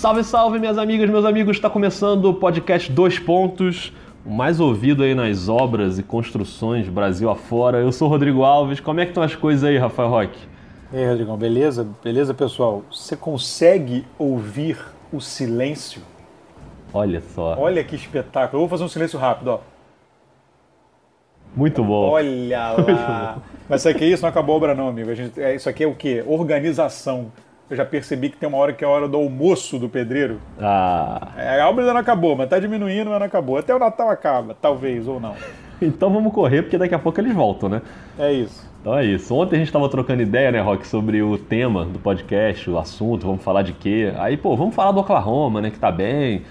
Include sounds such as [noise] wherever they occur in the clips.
Salve, salve, minhas amigas, meus amigos! Está começando o podcast Dois Pontos, o mais ouvido aí nas obras e construções Brasil afora. Eu sou o Rodrigo Alves. Como é que estão as coisas aí, Rafael Roque? E aí, Rodrigão, beleza? Beleza, pessoal? Você consegue ouvir o silêncio? Olha só. Olha que espetáculo. Eu vou fazer um silêncio rápido, ó. Muito bom. Olha lá. [laughs] Mas isso aqui isso não acabou a obra, não, amigo. A gente, é, isso aqui é o quê? Organização. Eu já percebi que tem uma hora que é a hora do almoço do pedreiro. Ah. É, a obra ainda não acabou, mas tá diminuindo, mas não acabou. Até o Natal acaba, talvez, ou não. [laughs] Então vamos correr, porque daqui a pouco eles voltam, né? É isso. Então é isso. Ontem a gente estava trocando ideia, né, Rock, sobre o tema do podcast, o assunto, vamos falar de quê. Aí, pô, vamos falar do Oklahoma, né, que tá bem.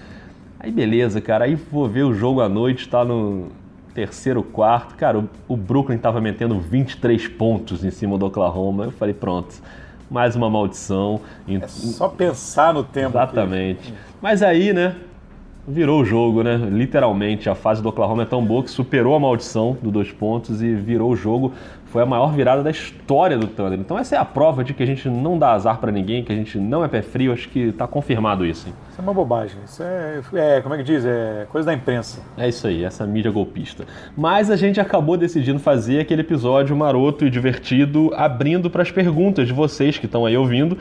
Aí beleza, cara. Aí vou ver o jogo à noite, tá no terceiro quarto. Cara, o, o Brooklyn tava metendo 23 pontos em cima do Oklahoma. Eu falei, pronto, mais uma maldição. É só pensar no tempo. Exatamente. Que... Mas aí, né, virou o jogo, né? Literalmente, a fase do Oklahoma é tão boa que superou a maldição do dois pontos e virou o jogo foi a maior virada da história do Thunder. Então essa é a prova de que a gente não dá azar para ninguém, que a gente não é pé frio. Acho que está confirmado isso. Hein? Isso é uma bobagem. Isso é, é, como é que diz? É coisa da imprensa. É isso aí, essa mídia golpista. Mas a gente acabou decidindo fazer aquele episódio maroto e divertido, abrindo para as perguntas de vocês que estão aí ouvindo.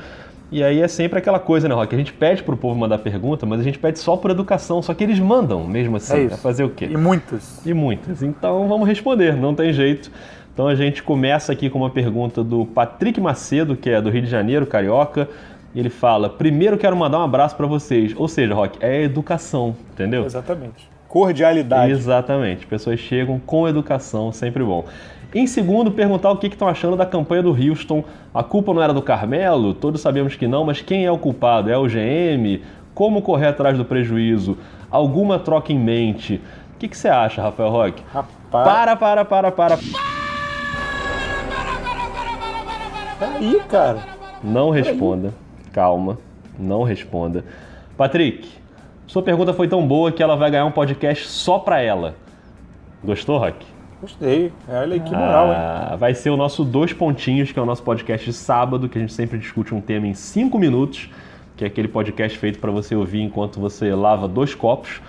E aí é sempre aquela coisa, né, Rock? A gente pede pro povo mandar pergunta, mas a gente pede só por educação, só que eles mandam mesmo assim. É, isso. é fazer o quê? E muitas. E muitas. Então vamos responder, não tem jeito. Então a gente começa aqui com uma pergunta do Patrick Macedo, que é do Rio de Janeiro, carioca. Ele fala: primeiro quero mandar um abraço para vocês. Ou seja, Rock, é educação, entendeu? Exatamente. Cordialidade. Exatamente. Pessoas chegam com educação, sempre bom. Em segundo, perguntar o que estão achando da campanha do Houston. A culpa não era do Carmelo? Todos sabemos que não, mas quem é o culpado? É o GM? Como correr atrás do prejuízo? Alguma troca em mente? O que, que você acha, Rafael Roque? Rapaz. Para, para, para, para. Aí, cara. Não responda. Calma. Não responda. Patrick, sua pergunta foi tão boa que ela vai ganhar um podcast só pra ela. Gostou, Rock? Gostei. Olha aí que moral, ah, hein? Vai ser o nosso Dois Pontinhos, que é o nosso podcast de sábado, que a gente sempre discute um tema em cinco minutos, que é aquele podcast feito para você ouvir enquanto você lava dois copos.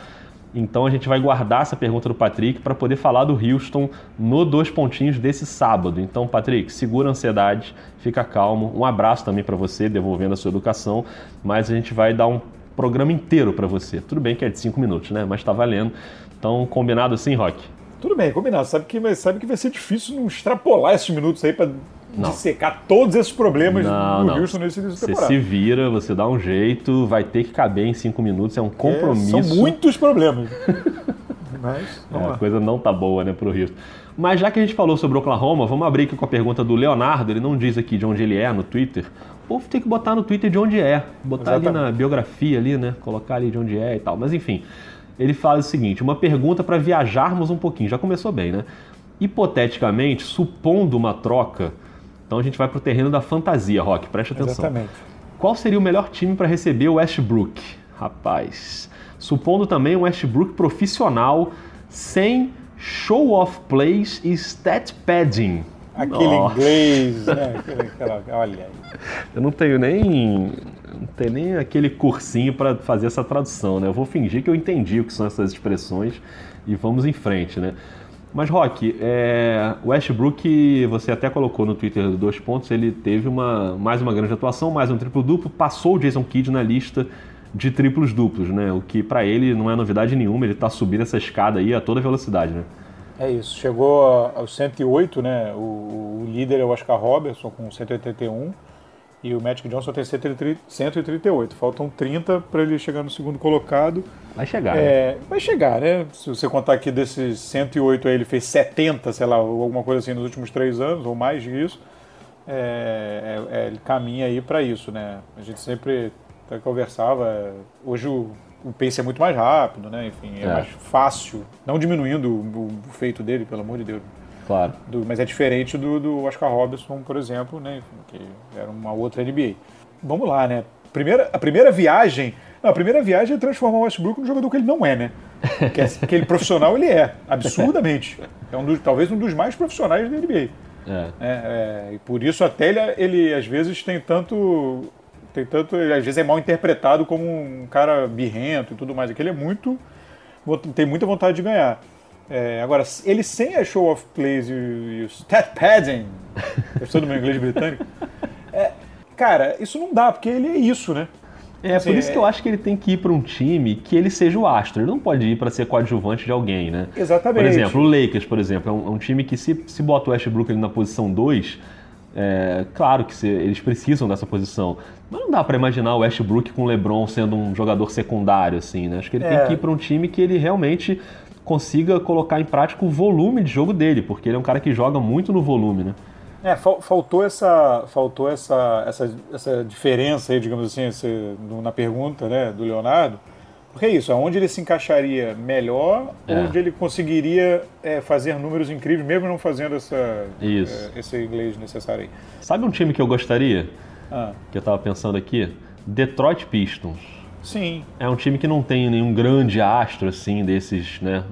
Então a gente vai guardar essa pergunta do Patrick para poder falar do Houston no dois pontinhos desse sábado. Então, Patrick, segura a ansiedade, fica calmo. Um abraço também para você, devolvendo a sua educação, mas a gente vai dar um programa inteiro para você. Tudo bem que é de cinco minutos, né? Mas está valendo. Então, combinado assim, Rock? Tudo bem, combinado. Sabe que, sabe que vai ser difícil não extrapolar esses minutos aí para dissecar todos esses problemas não, do não. Houston nesse início de temporada. Você se vira, você dá um jeito, vai ter que caber em cinco minutos, é um compromisso. É, são muitos problemas. [laughs] Mas, é, a coisa não tá boa, né, pro Houston. Mas já que a gente falou sobre Oklahoma, vamos abrir aqui com a pergunta do Leonardo. Ele não diz aqui de onde ele é no Twitter. O povo tem que botar no Twitter de onde é. Botar Exatamente. ali na biografia ali, né? Colocar ali de onde é e tal. Mas enfim, ele fala o seguinte: uma pergunta para viajarmos um pouquinho. Já começou bem, né? Hipoteticamente, supondo uma troca então a gente vai para o terreno da fantasia, Rock, preste atenção. Exatamente. Qual seria o melhor time para receber o Westbrook? Rapaz, supondo também um Westbrook profissional, sem show of plays e stat padding. Aquele Nossa. inglês, né? [laughs] olha aí. Eu não tenho nem não tenho nem aquele cursinho para fazer essa tradução, né? Eu vou fingir que eu entendi o que são essas expressões e vamos em frente, né? Mas, Rock, é, Westbrook, você até colocou no Twitter dois pontos, ele teve uma, mais uma grande atuação, mais um triplo-duplo, passou o Jason Kidd na lista de triplos duplos, né? O que para ele não é novidade nenhuma, ele está subindo essa escada aí a toda velocidade, né? É isso, chegou aos 108, né? O, o líder é o Oscar Robertson com 181 e o Magic Johnson tem 138. Faltam 30 para ele chegar no segundo colocado. Vai chegar. É, né? Vai chegar, né? Se você contar que desses 108 aí ele fez 70, sei lá, alguma coisa assim nos últimos três anos, ou mais disso, é, é, é ele caminha aí para isso, né? A gente sempre conversava. Hoje o, o pace é muito mais rápido, né? Enfim, é, é. mais fácil. Não diminuindo o, o feito dele, pelo amor de Deus. Claro. Do, mas é diferente do, do Oscar Robertson, por exemplo, né? que era uma outra NBA. Vamos lá, né? Primeira, a primeira viagem. Não, a primeira viagem é transformar o Westbrook num jogador que ele não é, né? Que é, aquele profissional ele é, absurdamente. É um dos, talvez um dos mais profissionais da NBA. É. É, é, e por isso até ele, ele às vezes tem tanto tem tanto, ele, às vezes é mal interpretado como um cara birrento e tudo mais. Aquele é muito, tem muita vontade de ganhar. É, agora, ele sem a show of plays e, e o stat padding, [laughs] gostou do meu inglês britânico? É, cara, isso não dá, porque ele é isso, né? É, assim, por isso é... que eu acho que ele tem que ir para um time que ele seja o astro. Ele não pode ir para ser coadjuvante de alguém, né? Exatamente. Por exemplo, o Lakers, por exemplo, é um, é um time que se, se bota o Westbrook na posição 2, é, claro que se, eles precisam dessa posição, mas não dá para imaginar o Westbrook com o LeBron sendo um jogador secundário, assim, né? Acho que ele tem é. que ir para um time que ele realmente consiga colocar em prática o volume de jogo dele, porque ele é um cara que joga muito no volume, né? É, faltou essa, faltou essa, essa, essa diferença aí, digamos assim, esse, na pergunta né, do Leonardo. Porque é isso, aonde ele se encaixaria melhor, é. onde ele conseguiria é, fazer números incríveis, mesmo não fazendo essa, é, esse inglês necessário aí. Sabe um time que eu gostaria? Ah. Que eu estava pensando aqui? Detroit Pistons. Sim. É um time que não tem nenhum grande astro assim desses, né,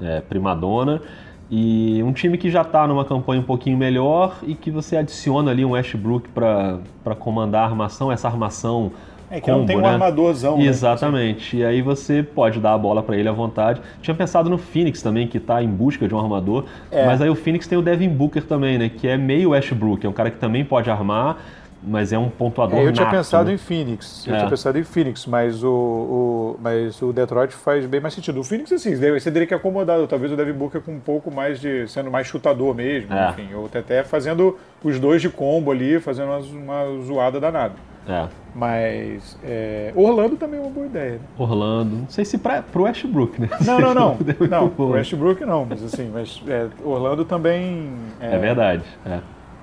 é, primadona e um time que já está numa campanha um pouquinho melhor e que você adiciona ali um Westbrook para comandar a armação, essa armação é que combo, não tem um né? armadorzão. Né? Exatamente. Né? E aí você pode dar a bola para ele à vontade. Tinha pensado no Phoenix também, que está em busca de um armador. É. Mas aí o Phoenix tem o Devin Booker também, né? Que é meio Westbrook. É um cara que também pode armar, mas é um pontuador é, Eu tinha nato, pensado né? em Phoenix. Eu é. tinha pensado em Phoenix, mas o, o, mas o Detroit faz bem mais sentido. O Phoenix, assim, você teria que acomodar. Talvez o Devin Booker com um pouco mais de... sendo mais chutador mesmo, é. enfim. Ou até fazendo os dois de combo ali, fazendo uma, uma zoada danada. É. Mas é, Orlando também é uma boa ideia. Né? Orlando, não sei se para o Westbrook, né? Não, não, [laughs] não. não, pro Westbrook não, mas assim, mas é, Orlando também. É, é verdade. É.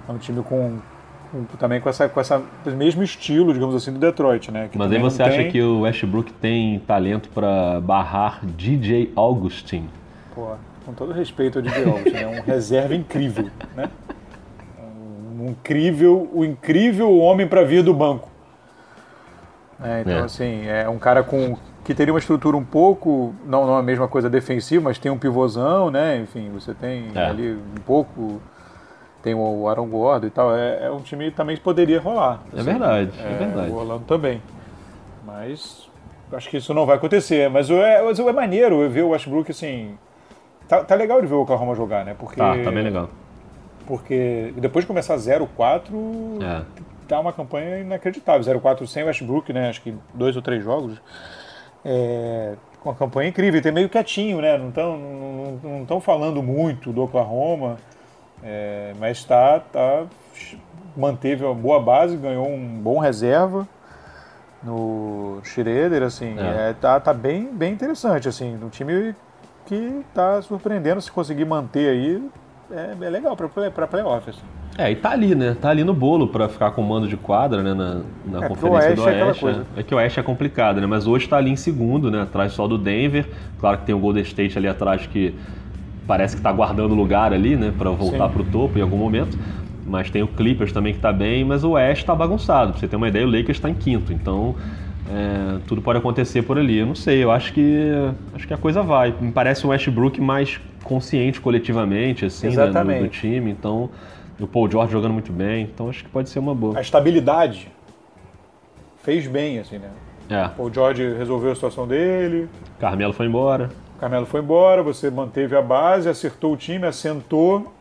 é um time com, também com essa, com essa mesmo estilo, digamos assim, do Detroit, né? mas aí você acha tem... que o Westbrook tem talento para barrar DJ Augustin? Pô, com todo respeito ao DJ Augustin, é um [laughs] reserva incrível, né? Um incrível, o incrível homem para vir do banco. É, então, é. assim, é um cara com que teria uma estrutura um pouco, não, não a mesma coisa defensiva, mas tem um pivôzão, né? Enfim, você tem é. ali um pouco, tem o Aaron Gordon e tal. É, é um time que também poderia rolar. É assim, é verdade, é, verdade. O Orlando também. Mas acho que isso não vai acontecer. Mas é, mas é maneiro ver o Westbrook, assim... Tá, tá legal de ver o Oklahoma jogar, né? Porque, tá, tá bem legal. Porque depois de começar 0-4, é tá uma campanha inacreditável. 0-4 sem Westbrook, né? Acho que dois ou três jogos. É, uma campanha incrível. E tem meio quietinho, né? Não estão não, não, falando muito do Oklahoma, é, mas está tá, manteve uma boa base, ganhou um bom reserva no Schroeder, assim, é. É, tá, tá bem, bem interessante, assim, um time que está surpreendendo se conseguir manter aí, é, é legal para playoff, assim. É, e tá ali, né? Tá ali no bolo para ficar com mando de quadra, né? Na, na é, conferência do Oeste. É, é, que o Oeste é complicado, né? Mas hoje tá ali em segundo, né? Atrás só do Denver. Claro que tem o Golden State ali atrás que parece que tá guardando lugar ali, né? Para voltar Sim. pro topo em algum momento. Mas tem o Clippers também que tá bem, mas o Oeste tá bagunçado. Pra você ter uma ideia, o Lakers tá em quinto. Então, é, tudo pode acontecer por ali. Eu não sei, eu acho que acho que a coisa vai. Me parece o Westbrook mais consciente coletivamente, assim, né, do, do time. Então o Paul George jogando muito bem, então acho que pode ser uma boa. A estabilidade fez bem, assim, né? É. O Paul George resolveu a situação dele. Carmelo foi embora. Carmelo foi embora, você manteve a base, acertou o time, assentou,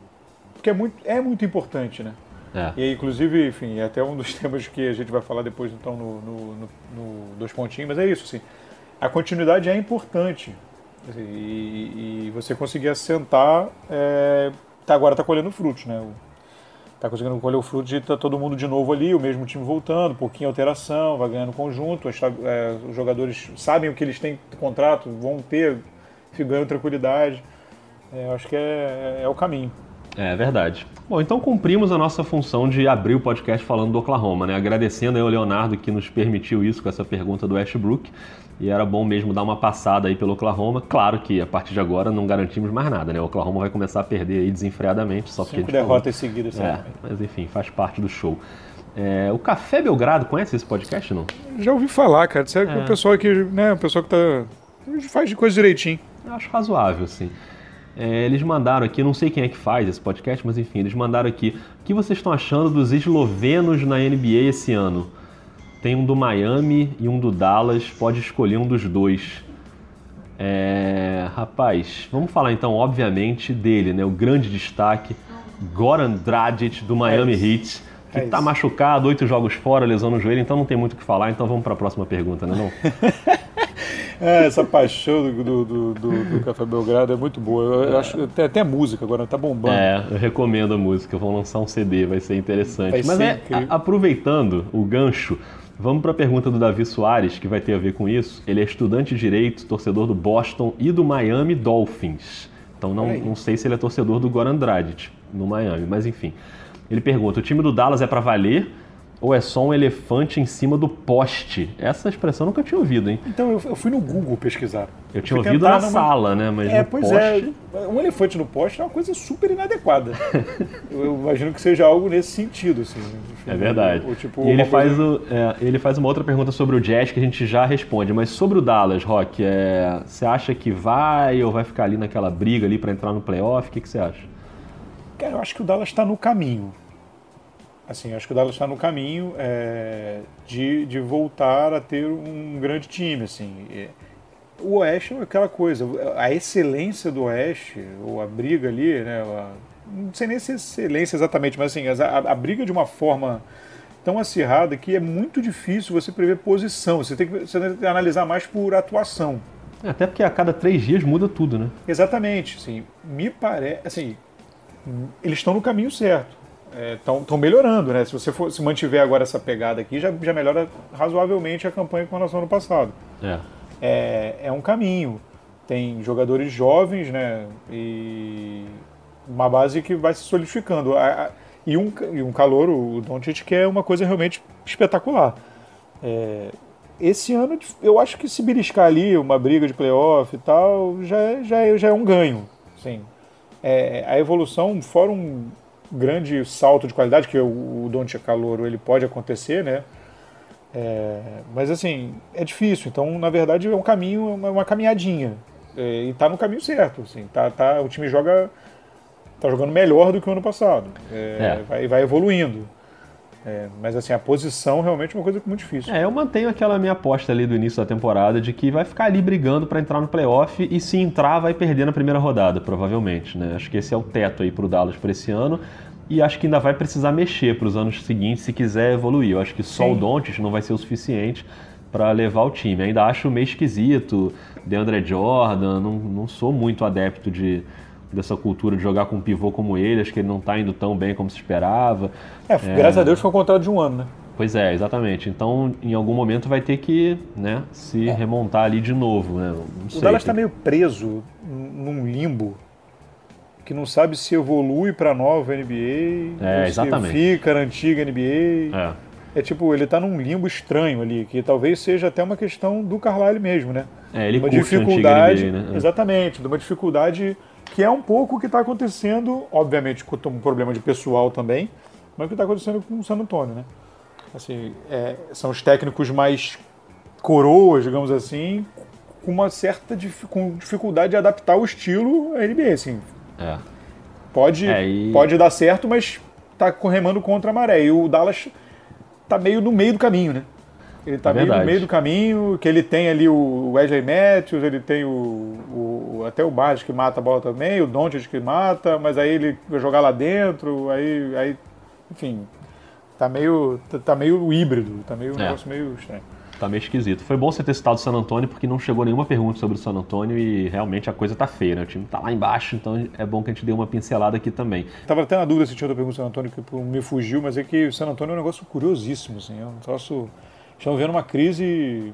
porque é muito, é muito importante, né? É. E inclusive, enfim, é até um dos [laughs] temas que a gente vai falar depois, então, no, no, no, no Dois Pontinhos, mas é isso, assim, a continuidade é importante. Assim, e, e, você conseguir assentar, é, tá, agora está colhendo frutos, né? tá conseguindo colher o fruto de tá todo mundo de novo ali, o mesmo time voltando, pouquinho alteração, vai ganhando conjunto, as, é, os jogadores sabem o que eles têm contrato, vão ter, ganham tranquilidade. É, acho que é, é, é o caminho. É verdade. Bom, então cumprimos a nossa função de abrir o podcast falando do Oklahoma, né? Agradecendo aí ao Leonardo que nos permitiu isso com essa pergunta do Westbrook. E era bom mesmo dar uma passada aí pelo Oklahoma. Claro que a partir de agora não garantimos mais nada, né? O Oklahoma vai começar a perder aí desenfreadamente. Só Cinco derrotas seguidas. É, mas enfim, faz parte do show. É, o Café Belgrado, conhece esse podcast, não? Já ouvi falar, cara. Você é, é. o pessoal que, né, o pessoal que tá... faz de coisa direitinho. Eu acho razoável, sim. É, eles mandaram aqui, não sei quem é que faz esse podcast, mas enfim, eles mandaram aqui. O que vocês estão achando dos eslovenos na NBA esse ano? tem um do Miami e um do Dallas, pode escolher um dos dois. É, rapaz, vamos falar então, obviamente, dele, né? O grande destaque, Goran Dragic do Miami é Heat, que é machucado, oito jogos fora, lesão no joelho, então não tem muito o que falar. Então vamos para a próxima pergunta, né? Não? [laughs] é, essa paixão do, do, do, do, Café Belgrado é muito boa. Eu acho tem até música agora, tá bombando. É, eu recomendo a música. Vão lançar um CD, vai ser interessante. Vai Mas ser é, a, aproveitando o gancho Vamos para a pergunta do Davi Soares, que vai ter a ver com isso. Ele é estudante de direito, torcedor do Boston e do Miami Dolphins. Então não, não sei se ele é torcedor do Goran Dragic no Miami, mas enfim. Ele pergunta: o time do Dallas é para valer ou é só um elefante em cima do poste? Essa expressão eu nunca tinha ouvido, hein? Então, eu, eu fui no Google pesquisar. Eu tinha ouvido na numa... sala, né? Mas é, pois poste... é. Um elefante no poste é uma coisa super inadequada. [laughs] eu imagino que seja algo nesse sentido, assim. Enfim, é verdade. Ou, tipo, e ele, faz coisa... o, é, ele faz uma outra pergunta sobre o Jazz que a gente já responde, mas sobre o Dallas, Rock, é, você acha que vai ou vai ficar ali naquela briga ali para entrar no playoff? O que, que você acha? Cara, eu acho que o Dallas está no caminho. Assim, acho que o Dallas está no caminho é, de, de voltar a ter um grande time. Assim. O Oeste é aquela coisa, a excelência do Oeste, ou a briga ali, né, a, não sei nem se é excelência exatamente, mas assim, a, a, briga de uma forma tão acirrada que é muito difícil você prever posição. Você tem que, você tem que analisar mais por atuação. É, até porque a cada três dias muda tudo, né? Exatamente. Assim, me parece. Assim, eles estão no caminho certo estão é, melhorando, né? Se você for, se mantiver agora essa pegada aqui, já, já melhora razoavelmente a campanha com relação ao ano passado. É. é. É um caminho. Tem jogadores jovens, né? E uma base que vai se solidificando. E um, e um calor, o Doncic, que é uma coisa realmente espetacular. É, esse ano, eu acho que se beliscar ali uma briga de playoff e tal, já, é, já, é, já é um ganho. Sim. É, a evolução, fora um grande salto de qualidade, que o, o Don't Calouro ele pode acontecer, né? É, mas assim, é difícil. Então, na verdade, é um caminho, uma, uma caminhadinha. É, e está no caminho certo. Assim, tá, tá, o time joga. tá jogando melhor do que o ano passado. É, é. vai, vai evoluindo. É, mas assim, a posição realmente é uma coisa muito difícil. É, eu mantenho aquela minha aposta ali do início da temporada de que vai ficar ali brigando para entrar no playoff e se entrar vai perder na primeira rodada, provavelmente. Né? Acho que esse é o teto aí pro Dallas para esse ano. E acho que ainda vai precisar mexer para os anos seguintes se quiser evoluir. Eu acho que só Sim. o Dontes não vai ser o suficiente para levar o time. Ainda acho meio esquisito, DeAndre Jordan, não, não sou muito adepto de, dessa cultura de jogar com um pivô como ele, acho que ele não está indo tão bem como se esperava. É, é, graças a Deus foi um contrato de um ano, né? Pois é, exatamente. Então, em algum momento vai ter que né, se é. remontar ali de novo. Né? o Dallas está meio preso num limbo que não sabe se evolui para a nova NBA, é, se fica na antiga NBA. É. é. tipo, ele está num limbo estranho ali, que talvez seja até uma questão do Carlisle mesmo, né? É, ele uma dificuldade, NBA, né? exatamente, de uma dificuldade que é um pouco o que está acontecendo, obviamente com um problema de pessoal também, mas o que está acontecendo com o San Antonio, né? Assim, é, são os técnicos mais coroas, digamos assim, com uma certa com dificuldade de adaptar o estilo à NBA, assim. É. Pode, é, e... pode dar certo, mas tá remando contra a maré. E o Dallas tá meio no meio do caminho, né? Ele tá é meio no meio do caminho, que ele tem ali o Wesley Matthews, ele tem o, o até o Barnes que mata a bola também, o Doncic que mata, mas aí ele vai jogar lá dentro, aí, aí enfim, tá meio, tá meio híbrido, tá meio um é. negócio meio estranho. Tá meio esquisito. Foi bom você ter citado o San Antonio, porque não chegou nenhuma pergunta sobre o San Antonio e realmente a coisa tá feia, né? O time tá lá embaixo, então é bom que a gente dê uma pincelada aqui também. Tava até na dúvida se tinha outra pergunta do San Antonio que me fugiu, mas é que o San Antonio é um negócio curiosíssimo, assim. É um troço. Estamos vendo uma crise.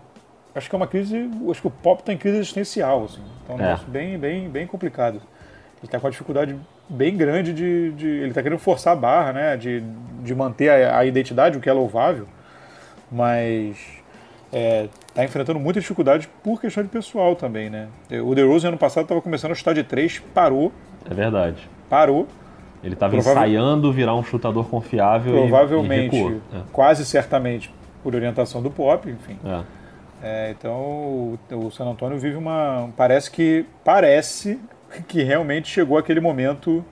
Acho que é uma crise. Acho que o pop tá em crise existencial, assim. Então é um é. negócio bem, bem, bem complicado. Ele tá com uma dificuldade bem grande de. de ele tá querendo forçar a barra, né? De, de manter a, a identidade, o que é louvável. Mas está é, tá enfrentando muita dificuldade por questão de pessoal também, né? O DeRozan ano passado estava começando a chutar de três, parou. É verdade. Parou. Ele estava ensaiando virar um chutador confiável Provavelmente, e, e é. quase certamente por orientação do Pop, enfim. É. É, então o, o San Antonio vive uma. Parece que. Parece [laughs] que realmente chegou aquele momento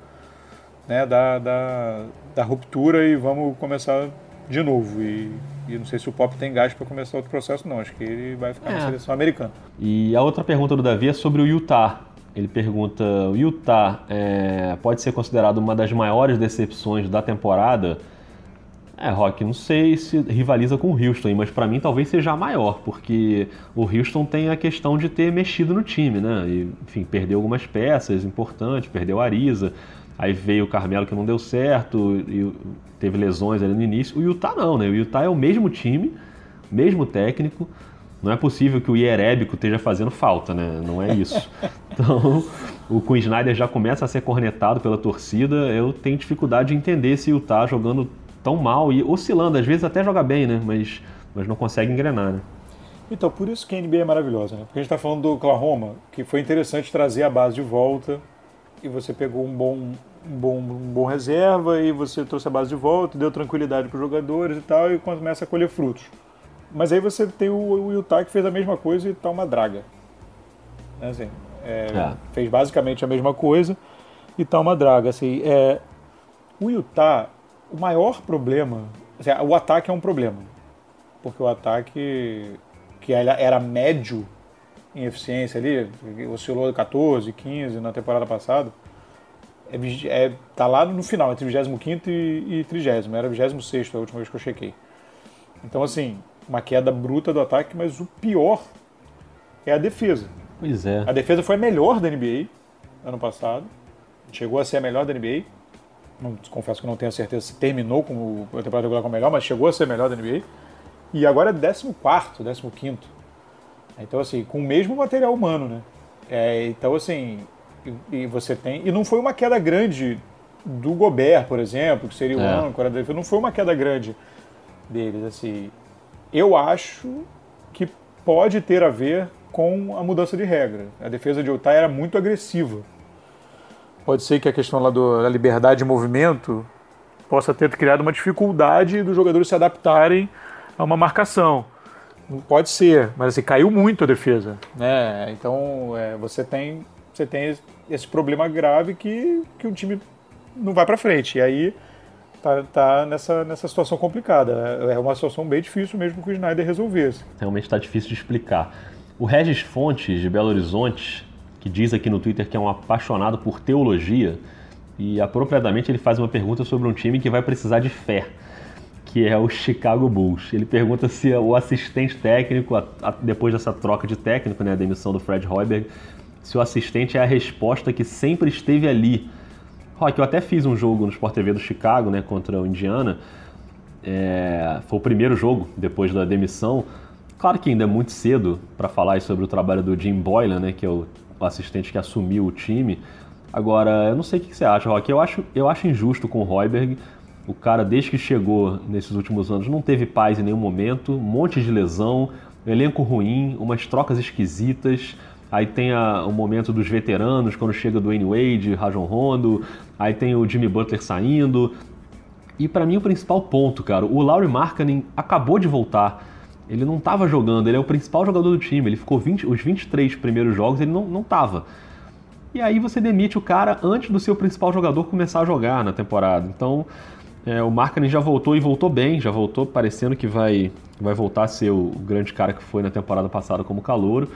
né, da, da, da ruptura e vamos começar de novo. E E não sei se o Pop tem gás para começar outro processo, não. Acho que ele vai ficar é. na seleção americana. E a outra pergunta do Davi é sobre o Utah. Ele pergunta: o Utah é, pode ser considerado uma das maiores decepções da temporada? É, Rock, não sei se rivaliza com o Houston, mas para mim talvez seja a maior, porque o Houston tem a questão de ter mexido no time, né? E, enfim, perdeu algumas peças importantes, perdeu a Ariza, aí veio o Carmelo que não deu certo, e teve lesões ali no início. O Utah não, né? O Utah é o mesmo time, mesmo técnico. Não é possível que o Ierébico esteja fazendo falta, né? Não é isso. [laughs] Então, o Queen Snyder já começa a ser cornetado pela torcida. Eu tenho dificuldade de entender se o Utah jogando tão mal e oscilando, às vezes até joga bem, né? Mas, mas não consegue engrenar, né? Então, por isso que a NBA é maravilhosa, né? Porque a gente está falando do Oklahoma, que foi interessante trazer a base de volta e você pegou um bom, um bom, um bom reserva e você trouxe a base de volta, deu tranquilidade para os jogadores e tal, e começa a colher frutos. Mas aí você tem o, Utah que fez a mesma coisa e tá uma draga. Assim, é, é. Fez basicamente a mesma coisa e tá uma draga. Assim, é, o Utah o maior problema, o ataque é um problema, porque o ataque que era médio em eficiência ali, oscilou 14, 15 na temporada passada, é, é, tá lá no final, entre 25 e, e 30, era 26 a última vez que eu chequei. Então, assim, uma queda bruta do ataque, mas o pior é a defesa. Pois é. A defesa foi a melhor da NBA ano passado, chegou a ser a melhor da NBA, não, confesso que não tenho certeza se terminou com a temporada regular com o melhor, mas chegou a ser melhor da NBA. E agora é 14, 15. Então, assim, com o mesmo material humano, né? É, então, assim, e, e, você tem. E não foi uma queda grande do Gobert, por exemplo, que seria o é. âncora da defesa. Não foi uma queda grande deles, assim. Eu acho que pode ter a ver com a mudança de regra. A defesa de Utah era muito agressiva pode ser que a questão lá do, da liberdade de movimento possa ter criado uma dificuldade dos jogadores se adaptarem a uma marcação. Pode ser, mas assim, caiu muito a defesa. Né? Então é, você, tem, você tem esse problema grave que, que o time não vai para frente. E aí tá, tá nessa, nessa situação complicada. É uma situação bem difícil mesmo que o Snyder resolvesse. Realmente está difícil de explicar. O Regis Fontes, de Belo Horizonte, que diz aqui no Twitter que é um apaixonado por teologia, e apropriadamente ele faz uma pergunta sobre um time que vai precisar de fé, que é o Chicago Bulls. Ele pergunta se o assistente técnico, depois dessa troca de técnico, né, a demissão do Fred Hoiberg, se o assistente é a resposta que sempre esteve ali. Rock, eu até fiz um jogo no Sport TV do Chicago, né, contra o Indiana. É, foi o primeiro jogo depois da demissão. Claro que ainda é muito cedo para falar sobre o trabalho do Jim Boylan, né, que é o assistente que assumiu o time. Agora, eu não sei o que você acha, Rock. Eu acho, eu acho injusto com o Royberg. O cara, desde que chegou nesses últimos anos, não teve paz em nenhum momento, um monte de lesão, elenco ruim, umas trocas esquisitas. Aí tem a, o momento dos veteranos, quando chega do Wayne Wade, Rajon Rondo. Aí tem o Jimmy Butler saindo. E para mim o principal ponto, cara, o Laurie Markkanen acabou de voltar ele não estava jogando, ele é o principal jogador do time. Ele ficou 20, os 23 primeiros jogos, ele não, não tava. E aí você demite o cara antes do seu principal jogador começar a jogar na temporada. Então, é, o Markkanen já voltou e voltou bem, já voltou parecendo que vai, vai voltar a ser o, o grande cara que foi na temporada passada como calouro.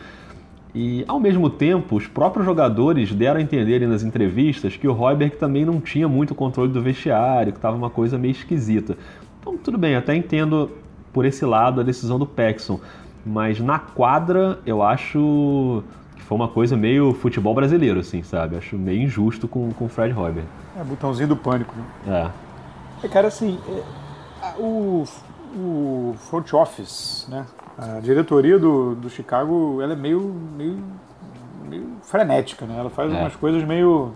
E, ao mesmo tempo, os próprios jogadores deram a entender nas entrevistas que o Royberg também não tinha muito controle do vestiário, que estava uma coisa meio esquisita. Então, tudo bem, até entendo por esse lado a decisão do Paxson. Mas na quadra, eu acho que foi uma coisa meio futebol brasileiro, assim, sabe? Acho meio injusto com, com o Fred Hoiberg. É, botãozinho do pânico, né? É. é cara, assim, é, o, o front office, né? A diretoria do, do Chicago, ela é meio, meio, meio frenética, né? Ela faz é. umas coisas meio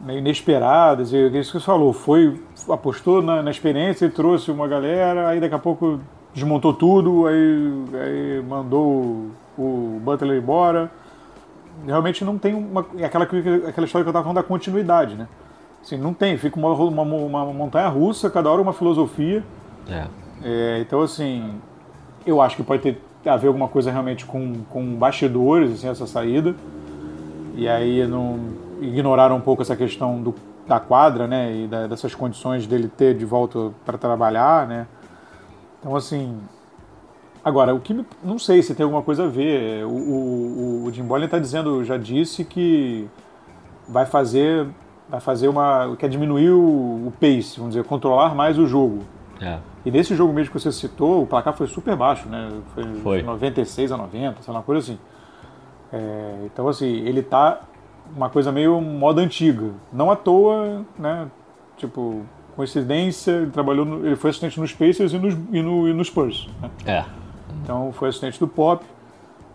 meio inesperadas, e é isso que você falou, foi, apostou na, na, experiência e trouxe uma galera, aí daqui a pouco desmontou tudo, aí, aí mandou o Butler embora. Realmente não tem uma, aquela, aquela história que eu estava falando da continuidade, né? Assim, não tem, fica uma, uma, uma montanha russa, cada hora uma filosofia. É. É, então, assim, eu acho que pode ter a ver alguma coisa realmente com, com bastidores, assim, essa saída. E aí não ignoraram um pouco essa questão do, da quadra, né, e da, dessas condições dele ter de volta para trabalhar, né. Então, assim. Agora, o que me, não sei se tem alguma coisa a ver. O, o, o Jim Boylan está dizendo, já disse que vai fazer, vai fazer uma, quer diminuir o, o pace, vamos dizer, controlar mais o jogo. É. E nesse jogo mesmo que você citou, o placar foi super baixo, né? Foi, Foi. 96 a 90, sei lá, uma coisa assim. É, então, assim, ele tá uma coisa meio moda antiga. Não à toa, né? Tipo, coincidência, ele trabalhou, no- ele foi assistente nos Pacers e nos, e no, e no Spurs. né? É. Então foi assistente do Pop.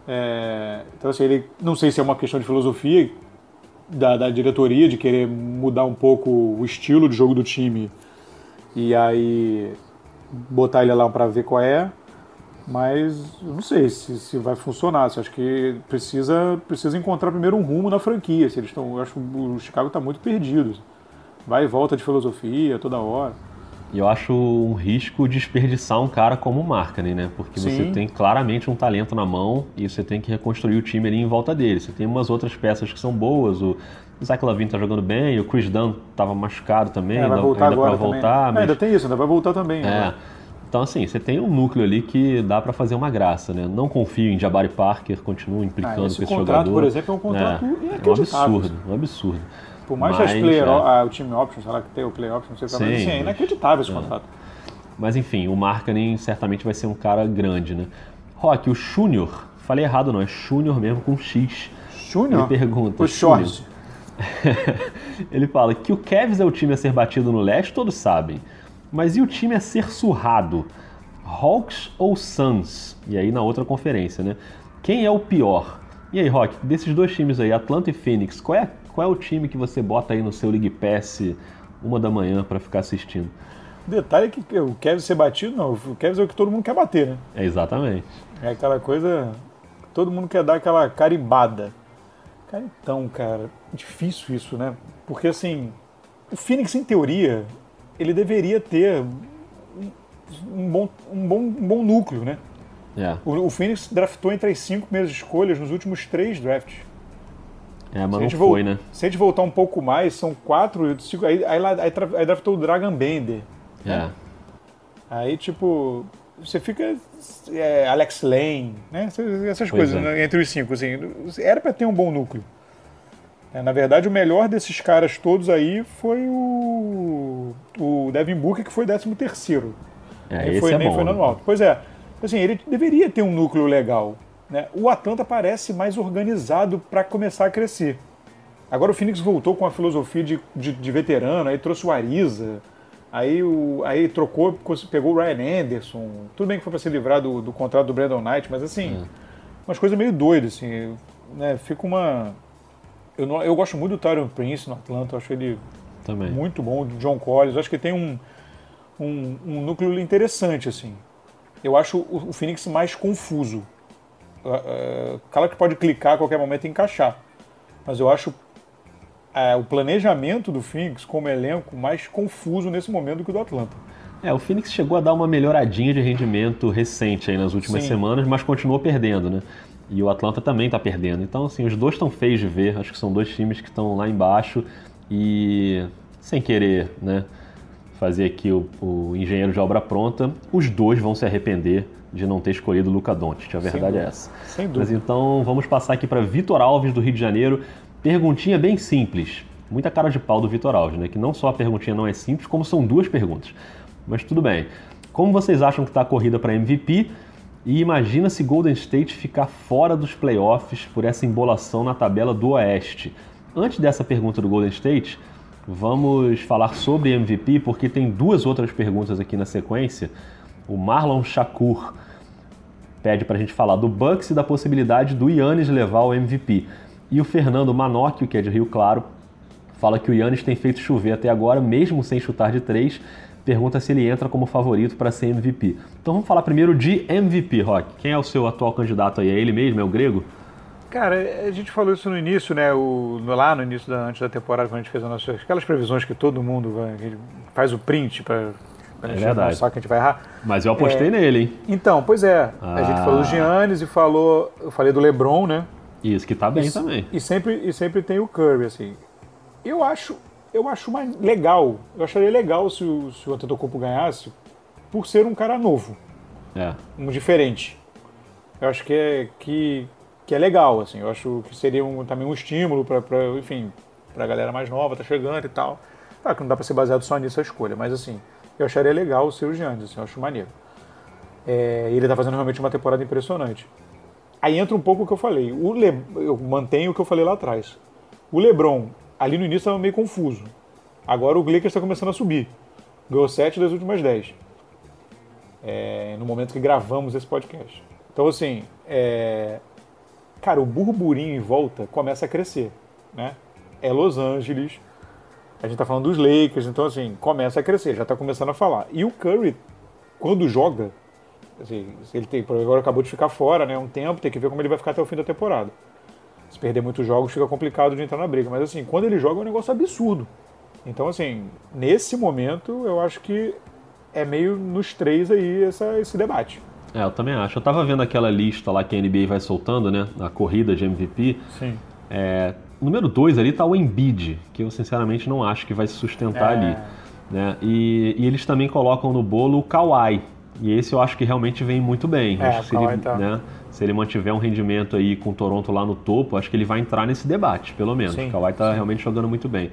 É, então assim, ele não sei se é uma questão de filosofia da, da diretoria de querer mudar um pouco o estilo de jogo do time e aí botar ele lá para ver qual é. Mas eu não sei se, se vai funcionar. Eu acho que precisa, precisa encontrar primeiro um rumo na franquia. Se eles estão, eu acho que o Chicago está muito perdido. Vai e volta de filosofia toda hora. E eu acho um risco desperdiçar um cara como o Markkanen, né? Porque você Sim. tem claramente um talento na mão e você tem que reconstruir o time ali em volta dele. Você tem umas outras peças que são boas, o Zach Lavine tá jogando bem, o Chris Dunn tava machucado também, É, vai ainda, voltar ainda agora pra voltar, É, mas... ainda tem isso, ainda vai voltar também. É. né? Então, assim, você tem um núcleo ali que dá pra fazer uma graça, né? Não confio em Jabari Parker, continuo implicando Ah, esse com esse contrato, jogador. por exemplo, é um contrato é, um inacreditável. absurdo, um absurdo. Por mais que as player, é. ah, o time option, sei lá que tem o play option, não sei o que, mas Sim, assim, é inacreditável esse contrato. Mas enfim, o Markkanen certamente vai ser um cara grande, né? Rock, o Júnior, falei errado não, é Júnior mesmo com X. Júnior? Ele pergunta, O short. [laughs] Ele fala que o Cavs é o time a ser batido no leste, todos sabem. Mas e o time a ser surrado? Hawks ou Suns? E aí na outra conferência, né? Quem é o pior? E aí, Rock, desses dois times aí, Atlanta e Phoenix, qual é, qual é o time que você bota aí no seu League Pass uma da manhã pra ficar assistindo? O detalhe é que o Kevin ser batido, não. O Kevin é o que todo mundo quer bater, né? É exatamente. É aquela coisa. Todo mundo quer dar aquela carimbada. Cara, então, cara, difícil isso, né? Porque assim, o Phoenix, em teoria, ele deveria ter um- bom, um bom, um bom núcleo, né? É, O, o Phoenix draftou entre as cinco primeiras escolhas nos últimos três drafts. é mas não foi, né? Se a gente voltar um pouco mais, são quatro, cinco, aí, aí, aí, aí draftou o Dragon Bender. É. Aí, tipo, você fica. é, Alex Lane, né? Essas, Pois coisas, é. né? entre os cinco. Assim, era pra ter um bom núcleo. É, na verdade, o melhor desses caras todos aí foi o, o Devin Booker, que foi 13 terceiro. É, esse foi, é nem bom. foi no né? alto. Pois é, assim, ele deveria ter um núcleo legal. Né? O Atlanta parece mais organizado para começar a crescer. Agora o Phoenix voltou com a filosofia de, de, de veterano, aí trouxe o Ariza, aí, o, aí trocou, pegou o Ryan Anderson. Tudo bem que foi para se livrar do, do contrato do Brandon Knight, mas assim, umas coisas meio doidas, assim, né? Fica uma. Eu, não- eu gosto muito do Tyron Prince no Atlanta, acho ele Também. muito bom, do John Collins. Acho que tem um, um, um núcleo interessante, assim. Eu acho o, o Phoenix mais confuso. Ah, ah, Claro que pode clicar a qualquer momento e encaixar. Mas eu acho ah, o planejamento do Phoenix como elenco mais confuso nesse momento do que o do Atlanta. É, o Phoenix chegou a dar uma melhoradinha de rendimento recente aí nas últimas Sim. semanas, mas continuou perdendo, né? E o Atlanta também tá perdendo. Então, assim, os dois estão feios de ver. Acho que são dois times que estão lá embaixo e, sem querer, né, fazer aqui o, o engenheiro de obra pronta, os dois vão se arrepender de não ter escolhido o Luca Doncic. A verdade é essa. Sem Mas dúvida. então vamos passar aqui para Vitor Alves do Rio de Janeiro. Perguntinha bem simples. Muita cara de pau do Vitor Alves, né? Que não só a perguntinha não é simples, como são duas perguntas. Mas tudo bem. Como vocês acham que está a corrida para MVP? E imagina se Golden State ficar fora dos playoffs por essa embolação na tabela do Oeste. Antes dessa pergunta do Golden State, vamos falar sobre MVP, porque tem duas outras perguntas aqui na sequência. O Marlon Shakur pede pra gente falar do Bucks e da possibilidade do Yannis levar o MVP. E o Fernando Manocchio, que é de Rio Claro, fala que o Yannis tem feito chover até agora, mesmo sem chutar de três. Pergunta se ele entra como favorito para ser MVP. Então vamos falar primeiro de MVP, Rock. Quem é o seu atual candidato aí? É ele mesmo? É o grego? Cara, a gente falou isso no início, né? O, no- lá no início da, antes da temporada, quando a gente fez as nossas, aquelas previsões que todo mundo vai, faz o print para a gente verdade. sabe que a gente vai errar. Mas eu apostei É. nele, hein? Então, pois é. A Ah. gente falou do Giannis e falou. Eu falei do LeBron, né? Isso, que tá bem e, também. E sempre, e sempre tem o Curry, assim. Eu acho, eu acho mais legal. Eu acharia legal se o, se o Antetokounmpo ganhasse por ser um cara novo. É. Um diferente. Eu acho que é, que, que é legal, assim. Eu acho que seria um, também um estímulo para, enfim, pra galera mais nova, tá chegando e tal. Claro que não dá para ser baseado só nisso a escolha, mas assim, eu acharia legal o seu Giannis, assim, eu acho maneiro. É, ele tá fazendo realmente uma temporada impressionante. Aí entra um pouco o que eu falei. O Le... Eu mantenho o que eu falei lá atrás. O LeBron, ali no início, estava meio confuso. Agora o Lakers está começando a subir. Ganhou 7 das últimas 10. É, no momento que gravamos esse podcast. Então, assim, é... cara, o burburinho em volta começa a crescer. Né? É Los Angeles, a gente está falando dos Lakers, então, assim, começa a crescer, já está começando a falar. E o Curry, quando joga, assim, ele tem, agora acabou de ficar fora, né? Um tempo, tem que ver como ele vai ficar até o fim da temporada. Se perder muitos jogos, fica complicado de entrar na briga. Mas, assim, quando ele joga é um negócio absurdo. Então, assim, nesse momento, eu acho que é meio nos três aí essa, esse debate. É, eu também acho. Eu tava vendo aquela lista lá que a NBA vai soltando, né? A corrida de MVP. Sim. É, número dois ali tá o Embiid, que eu sinceramente não acho que vai se sustentar é. ali. Né? E, e, eles também colocam no bolo o Kawhi. E esse eu acho que realmente vem muito bem. É, acho ele, tá. né, se ele mantiver um rendimento aí com o Toronto lá no topo, acho que ele vai entrar nesse debate, pelo menos. Sim, o Kawhi tá sim. realmente jogando muito bem.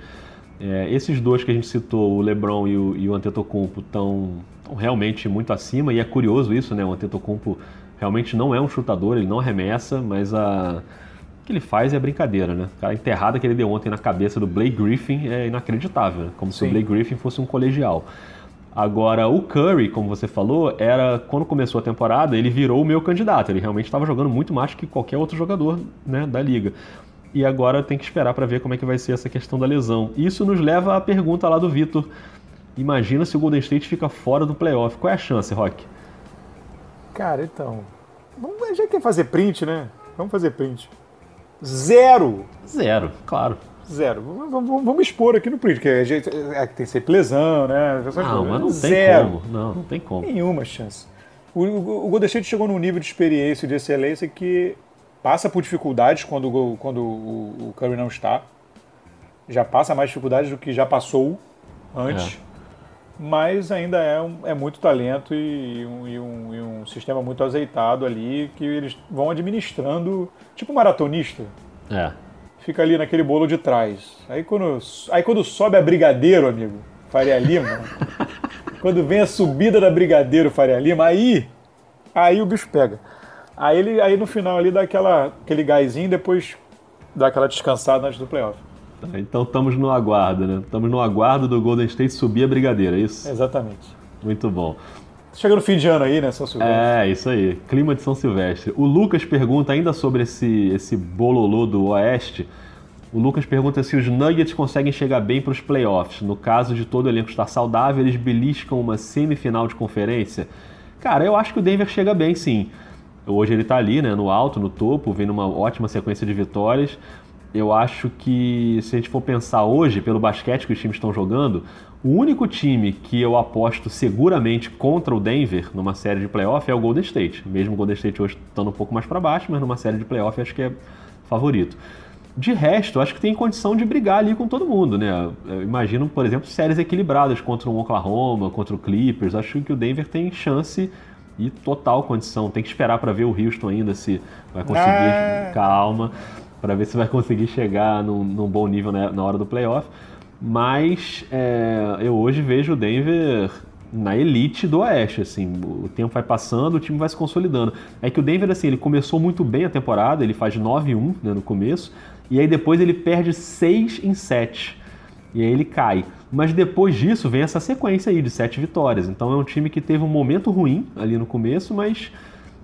É, esses dois que a gente citou, o LeBron e o, e o Antetokounmpo, estão realmente muito acima. E é curioso isso, né? O Antetokounmpo realmente não é um chutador, ele não arremessa, mas a o que ele faz é brincadeira, né? A enterrada que ele deu ontem na cabeça do Blake Griffin é inacreditável, né? como Sim. se o Blake Griffin fosse um colegial. Agora, o Curry, como você falou, era quando começou a temporada, ele virou o meu candidato. Ele realmente estava jogando muito mais que qualquer outro jogador né, da liga e agora tem que esperar para ver como é que vai ser essa questão da lesão. Isso nos leva à pergunta lá do Vitor. Imagina se o Golden State fica fora do playoff. Qual é a chance, Rock? Cara, então. Vamos, já quer fazer print, né? Vamos fazer print. Zero! Zero, claro. Zero. Vamos, vamos expor aqui no print, porque a gente, é, tem sempre lesão, né? Não, mas não Zero. tem como. Não, não tem como. Nenhuma chance. O, o, o Golden State chegou num nível de experiência e de excelência que passa por dificuldades quando, quando o, Curry não está. Já passa mais dificuldades do que já passou antes. É. Mas ainda é, um, é muito talento e um, e, um, e um sistema muito azeitado ali que eles vão administrando, tipo maratonista. É. Fica ali naquele bolo de trás. Aí quando, aí quando sobe a Brigadeiro, amigo, Faria Lima, quando vem a subida da Brigadeiro Faria Lima, aí, aí o bicho pega. Aí, ele, aí no final ali dá aquela, aquele gásinho e depois dá aquela descansada antes do playoff. Então estamos no aguardo, né? Estamos no aguardo do Golden State subir a brigadeira, é isso? Exatamente. Muito bom. Chega no fim de ano aí, né, São Silvestre? É, isso aí. Clima de São Silvestre. O Lucas pergunta ainda sobre esse, esse bololô do Oeste. O Lucas pergunta se os Nuggets conseguem chegar bem para os playoffs. No caso de todo o elenco estar saudável, eles beliscam uma semifinal de conferência. Cara, eu acho que o Denver chega bem, sim. Hoje ele está ali, né, no alto, no topo, vem numa ótima sequência de vitórias. Eu acho que se a gente for pensar hoje, pelo basquete que os times estão jogando, o único time que eu aposto seguramente contra o Denver numa série de playoff é o Golden State. Mesmo o Golden State hoje estando um pouco mais para baixo, mas numa série de playoff acho que é favorito. De resto, acho que tem condição de brigar ali com todo mundo, né? Eu imagino, por exemplo, séries equilibradas contra o Oklahoma, contra o Clippers. Acho que o Denver tem chance e total condição. Tem que esperar para ver o Houston ainda se vai conseguir. Ah. Calma, para ver se vai conseguir chegar num, num bom nível na, na, hora do playoff. Mas é, eu hoje vejo o Denver na elite do Oeste, assim, o tempo vai passando, o time vai se consolidando. É que o Denver, assim, ele começou muito bem a temporada, ele faz 9-1 né, no começo, e aí depois ele perde 6 em 7, e aí ele cai. Mas depois disso vem essa sequência aí de sete vitórias. Então é um time que teve um momento ruim ali no começo, mas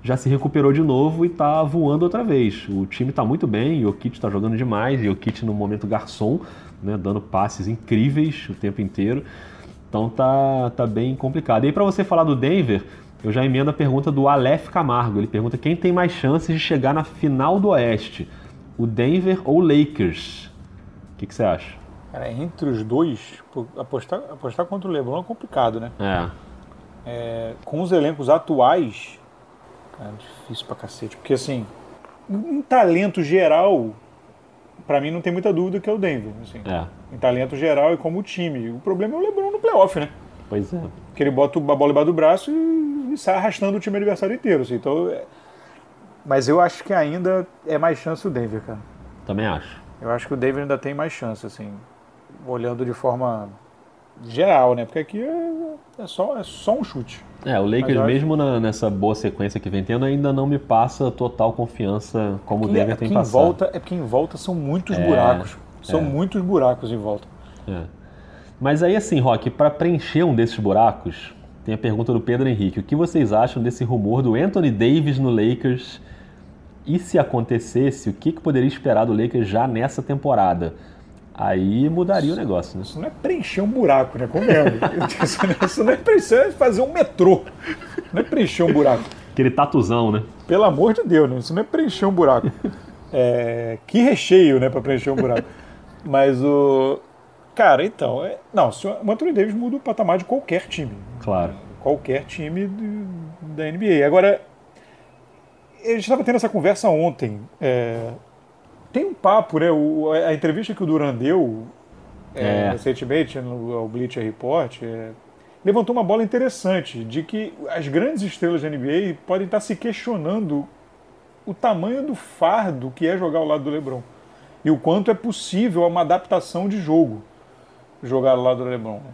já se recuperou de novo e está voando outra vez. O time está muito bem, o Jokic está jogando demais, e o Jokic no momento garçom, né, dando passes incríveis o tempo inteiro. Então tá, tá bem complicado. E aí para você falar do Denver, eu já emendo a pergunta do Aleph Camargo. Ele pergunta quem tem mais chances de chegar na final do Oeste, o Denver ou o Lakers? O que, que você acha? Cara, entre os dois, apostar, apostar contra o LeBron é complicado, né? É. é com os elencos atuais, cara, difícil pra cacete. Porque, assim, um talento geral, para mim não tem muita dúvida que é o Denver. Assim. É. Em talento geral e como time. O problema é o LeBron no playoff, né? Pois é. Que ele bota a bola embaixo do braço e, e sai arrastando o time adversário inteiro. Assim. Então, é... Mas eu acho que ainda é mais chance o Denver, cara. Também acho. Eu acho que o Denver ainda tem mais chance, assim, olhando de forma geral, né? Porque aqui é, é só, é só um chute. É, o Lakers, mesmo na, nessa boa sequência que vem tendo, ainda não me passa total confiança como o Denver é, tem passado. Volta, é porque em volta são muitos é, buracos. São é. muitos buracos em volta. É. Mas aí, assim, Rock, para preencher um desses buracos, tem a pergunta do Pedro Henrique. O que vocês acham desse rumor do Anthony Davis no Lakers? E se acontecesse, o que, que poderia esperar do Lakers já nessa temporada? Aí mudaria isso, o negócio, né? Isso não é preencher um buraco, né? Comendo. [laughs] isso não é preencher, é fazer um metrô. Não é preencher um buraco. Aquele tatuzão, né? Pelo amor de Deus, né? Isso não é preencher um buraco. É, que recheio, né, para preencher um buraco. Mas o. Cara, então. É... Não, o Anthony Davis muda o patamar de qualquer time. Claro. Qualquer time da NBA. Agora, a gente estava tendo essa conversa ontem. É, tem um papo, né? O, a entrevista que o Duran deu é, é. recentemente no Bleacher Report é, levantou uma bola interessante de que as grandes estrelas da NBA podem estar se questionando o tamanho do fardo que é jogar ao lado do LeBron e o quanto é possível uma adaptação de jogo jogar ao lado do LeBron. Né?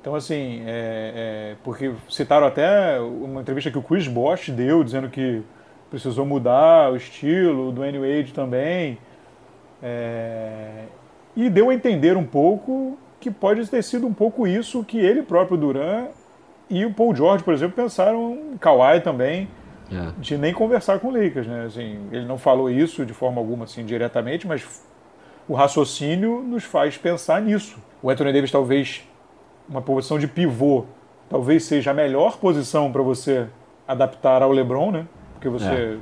Então, assim, é, é, porque citaram até uma entrevista que o Chris Bosh deu, dizendo que precisou mudar o estilo, do Wade também, é... E deu a entender um pouco que pode ter sido um pouco isso que ele próprio, Duran, e o Paul George, por exemplo, pensaram, Kawhi também, é. de nem conversar com o Lakers. Né? Assim, ele não falou isso de forma alguma assim, diretamente, mas o raciocínio nos faz pensar nisso. O Anthony Davis talvez uma posição de pivô talvez seja a melhor posição para você adaptar ao LeBron, né? Porque você é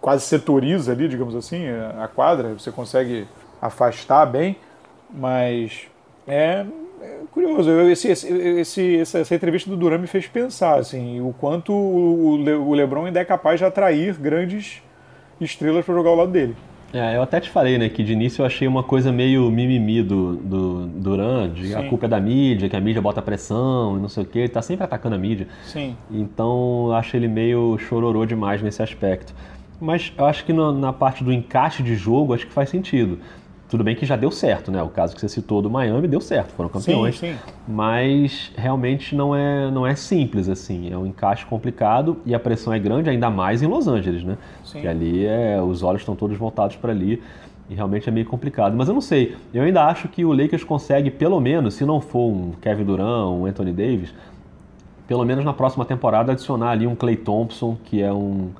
quase setoriza ali, digamos assim, a quadra, você consegue afastar bem, mas é, é curioso. Eu, esse, esse, essa, essa, entrevista do Duran me fez pensar assim, o quanto o, o LeBron ainda é capaz de atrair grandes estrelas para jogar ao lado dele. É, eu até te falei, né, que de início eu achei uma coisa meio mimimi do, do Duran, de Sim. a culpa é da mídia, que a mídia bota pressão e não sei o que, ele tá sempre atacando a mídia. Sim. Então eu acho ele meio chororô demais nesse aspecto mas eu acho que na, na, parte do encaixe de jogo, acho que faz sentido. Tudo bem que já deu certo, né? O caso que você citou do Miami deu certo, foram campeões. Sim, sim. Mas realmente não é, não é simples assim. É um encaixe complicado e a pressão é grande, ainda mais em Los Angeles, né? Sim. Que ali é, os olhos estão todos voltados para ali e realmente é meio complicado. Mas eu não sei. Eu ainda acho que o Lakers consegue, pelo menos, se não for um Kevin Durant, um Anthony Davis, pelo menos na próxima temporada adicionar ali um Clay Thompson, que é um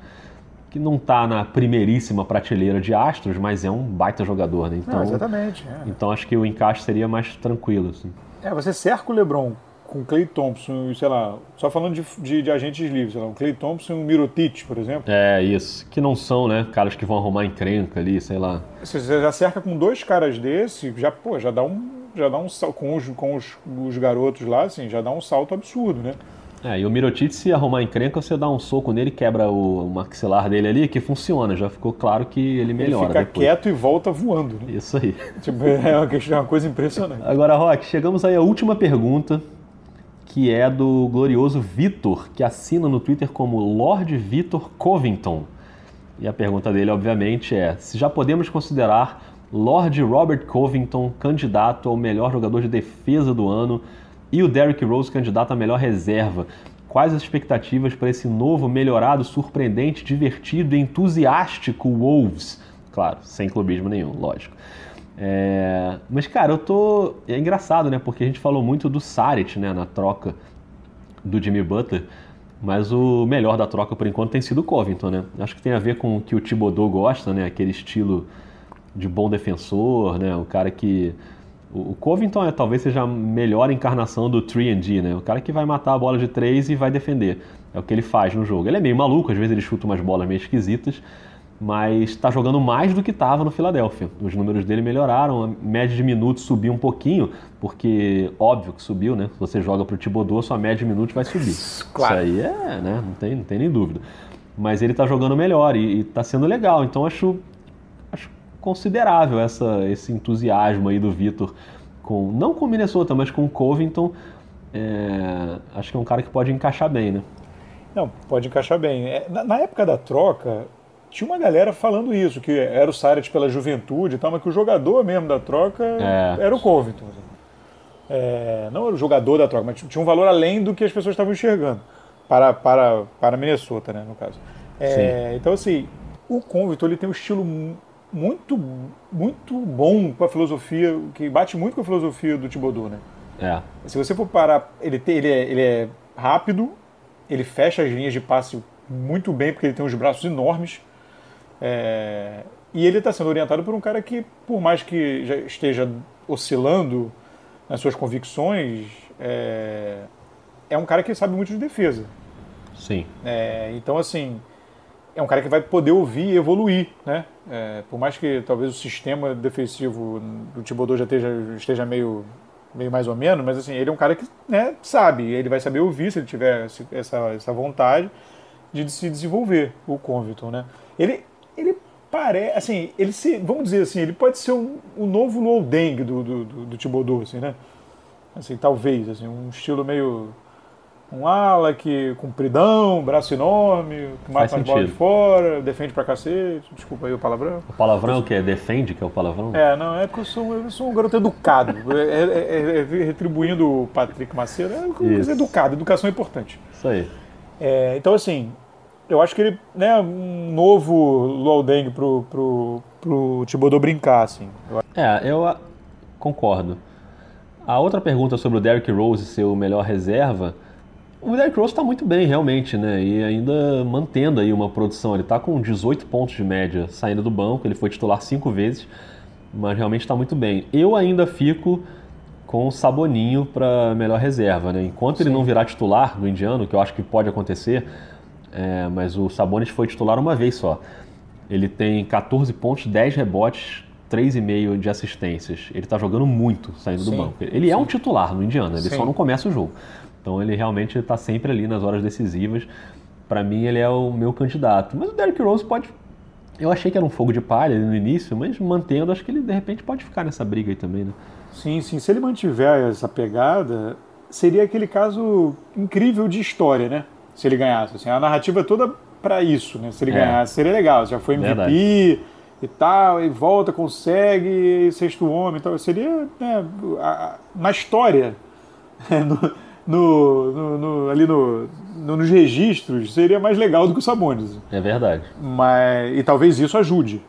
que não está na primeiríssima prateleira de astros, mas é um baita jogador, né? Então, exatamente. É. Então acho que o encaixe seria mais tranquilo. Assim. É, você cerca o LeBron com Clay Thompson, sei lá, só falando de, de, de agentes livres, sei lá, um Clay Thompson e um Mirotic, por exemplo. É, isso. Que não são, né, caras que vão arrumar encrenca ali, sei lá. Você já cerca com dois caras desse, já, pô, já dá um, já dá um com os, com os, os garotos lá, assim, já dá um salto absurdo, né? É, e o Mirotic, se arrumar encrenca, você dá um soco nele, quebra o, maxilar dele ali, que funciona. Já ficou claro que ele melhora. Ele fica depois. quieto e volta voando. Né? Isso aí. [laughs] Tipo, é, uma, é uma coisa impressionante. Agora, Rock, chegamos aí à última pergunta, que é do glorioso Vitor, que assina no Twitter como Lord Vitor Covington. E a pergunta dele, obviamente, é: se já podemos considerar Lord Robert Covington candidato ao melhor jogador de defesa do ano e o Derrick Rose candidato a melhor reserva. Quais as expectativas para esse novo, melhorado, surpreendente, divertido e entusiástico Wolves? Claro, sem clubismo nenhum, lógico. É... Mas, cara, eu tô. É engraçado, né? Porque a gente falou muito do Saric, né? Na troca do Jimmy Butler. Mas o melhor da troca, por enquanto, tem sido o Covington, né? Acho que tem a ver com o que o Thibodeau gosta, né? Aquele estilo de bom defensor, né? O cara que o Covington é, talvez seja a melhor encarnação do 3D, né? O cara que vai matar a bola de 3 e vai defender. É o que ele faz no jogo. Ele é meio maluco, às vezes ele chuta umas bolas meio esquisitas, mas está jogando mais do que estava no Philadelphia. Os números dele melhoraram, a média de minutos subiu um pouquinho, porque óbvio que subiu, né? Se você joga para o Thibodeau, sua média de minutos vai subir. Claro. Isso aí é, né? Não tem, não tem nem dúvida. Mas ele está jogando melhor e está sendo legal. Então acho considerável essa, esse entusiasmo aí do Vitor, com, não com o Minnesota, mas com o Covington. é, acho que é um cara que pode encaixar bem, né? Não, pode encaixar bem. É, na, na, época da troca, tinha uma galera falando isso, que era o Saric pela juventude e tal, mas que o jogador mesmo da troca é. era o Covington. É, não era o jogador da troca, mas tinha um valor além do que as pessoas estavam enxergando para, para, para Minnesota, né, no caso. É, então, assim, o Covington ele tem um estilo muito, muito bom com a filosofia, que bate muito com a filosofia do Thibodeau, né? É. Se você for parar, ele, tem, ele, é, ele é rápido, ele fecha as linhas de passe muito bem, porque ele tem uns braços enormes. É, e ele está sendo orientado por um cara que, por mais que já esteja oscilando nas suas convicções, é, é um cara que sabe muito de defesa. Sim. É, então, assim, é um cara que vai poder ouvir e evoluir, né? É, por mais que talvez o sistema defensivo do Thibodeau já esteja, esteja meio, meio mais ou menos, mas assim, ele é um cara que né, sabe, ele vai saber ouvir se ele tiver essa, essa vontade de se desenvolver, o Conviton, né? Ele, ele parece, assim, ele se, vamos dizer assim, ele pode ser um, um novo Loldeng do, do, do, do Thibodeau, assim, né? Assim, talvez, assim, um estilo meio um ala que compridão, braço enorme, que mata as bolas de fora, defende pra cacete. Desculpa aí o palavrão. O palavrão é o que? Defende, que é o palavrão? É, não, é porque eu sou, eu sou um garoto educado. [laughs] é, é, é, é retribuindo o Patrick Macedo, é coisa educado, educação é importante. Isso aí. É, então, assim, eu acho que ele, né, um novo Loldeng pro, pro, pro Thibodeau brincar, assim. É, eu concordo. A outra pergunta sobre o Derrick Rose ser o melhor reserva o Derrick Rose está muito bem, realmente, né? E ainda mantendo aí uma produção. Ele está com 18 pontos de média saindo do banco. Ele foi titular cinco vezes, mas realmente está muito bem. Eu ainda fico com o Saboninho para melhor reserva, né? Enquanto Sim. ele não virar titular do Indiano, que eu acho que pode acontecer, é, mas o Sabonis foi titular uma vez só. Ele tem 14 pontos, 10 rebotes, 3,5 de assistências. Ele está jogando muito saindo Sim. do banco. Ele Sim. é um titular no Indiana, ele só não começa o jogo. Então ele realmente está sempre ali nas horas decisivas. Para mim ele é o meu candidato. Mas o Derrick Rose pode. Eu achei que era um fogo de palha no início, mas mantendo, acho que ele de repente pode ficar nessa briga aí também, né? Sim, sim. Se ele mantiver essa pegada, seria aquele caso incrível de história, né? Se ele ganhasse. Assim, a narrativa é toda para isso, né? Se ele é. ganhasse, seria legal. Já foi MVP Verdade. e tal, e volta, consegue, sexto homem e tal. Seria, né, a, na história. [laughs] no, no, no, no ali no, nos registros, seria mais legal do que o Sabonis. É verdade. Mas, e talvez isso ajude,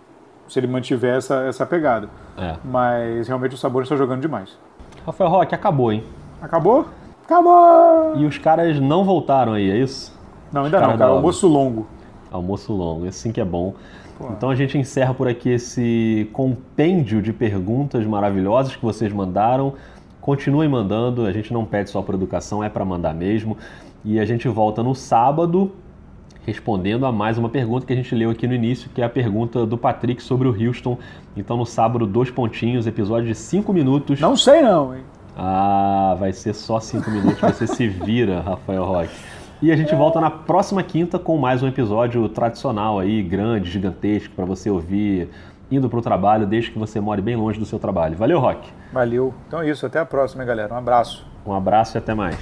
se ele mantiver essa, essa pegada. É. Mas realmente o Sabonis está jogando demais. Rafael Roque, acabou, hein? Acabou? Acabou! E os caras não voltaram aí, é isso? Não, ainda não, cara. Almoço longo. Almoço longo, assim que é bom. Pô. Então a gente encerra por aqui esse compêndio de perguntas maravilhosas que vocês mandaram. Continuem mandando, a gente não pede só por educação, é para mandar mesmo. E a gente volta no sábado respondendo a mais uma pergunta que a gente leu aqui no início, que é a pergunta do Patrick sobre o Houston. Então no sábado, dois pontinhos, episódio de cinco minutos. Não sei não, hein? Ah, vai ser só cinco minutos, você se vira, [laughs] Rafael Roque. E a gente volta na próxima quinta com mais um episódio tradicional aí, grande, gigantesco, para você ouvir indo para o trabalho, desde que você more bem longe do seu trabalho. Valeu, Rock. Valeu. Então é isso, até a próxima, galera. Um abraço. Um abraço e até mais.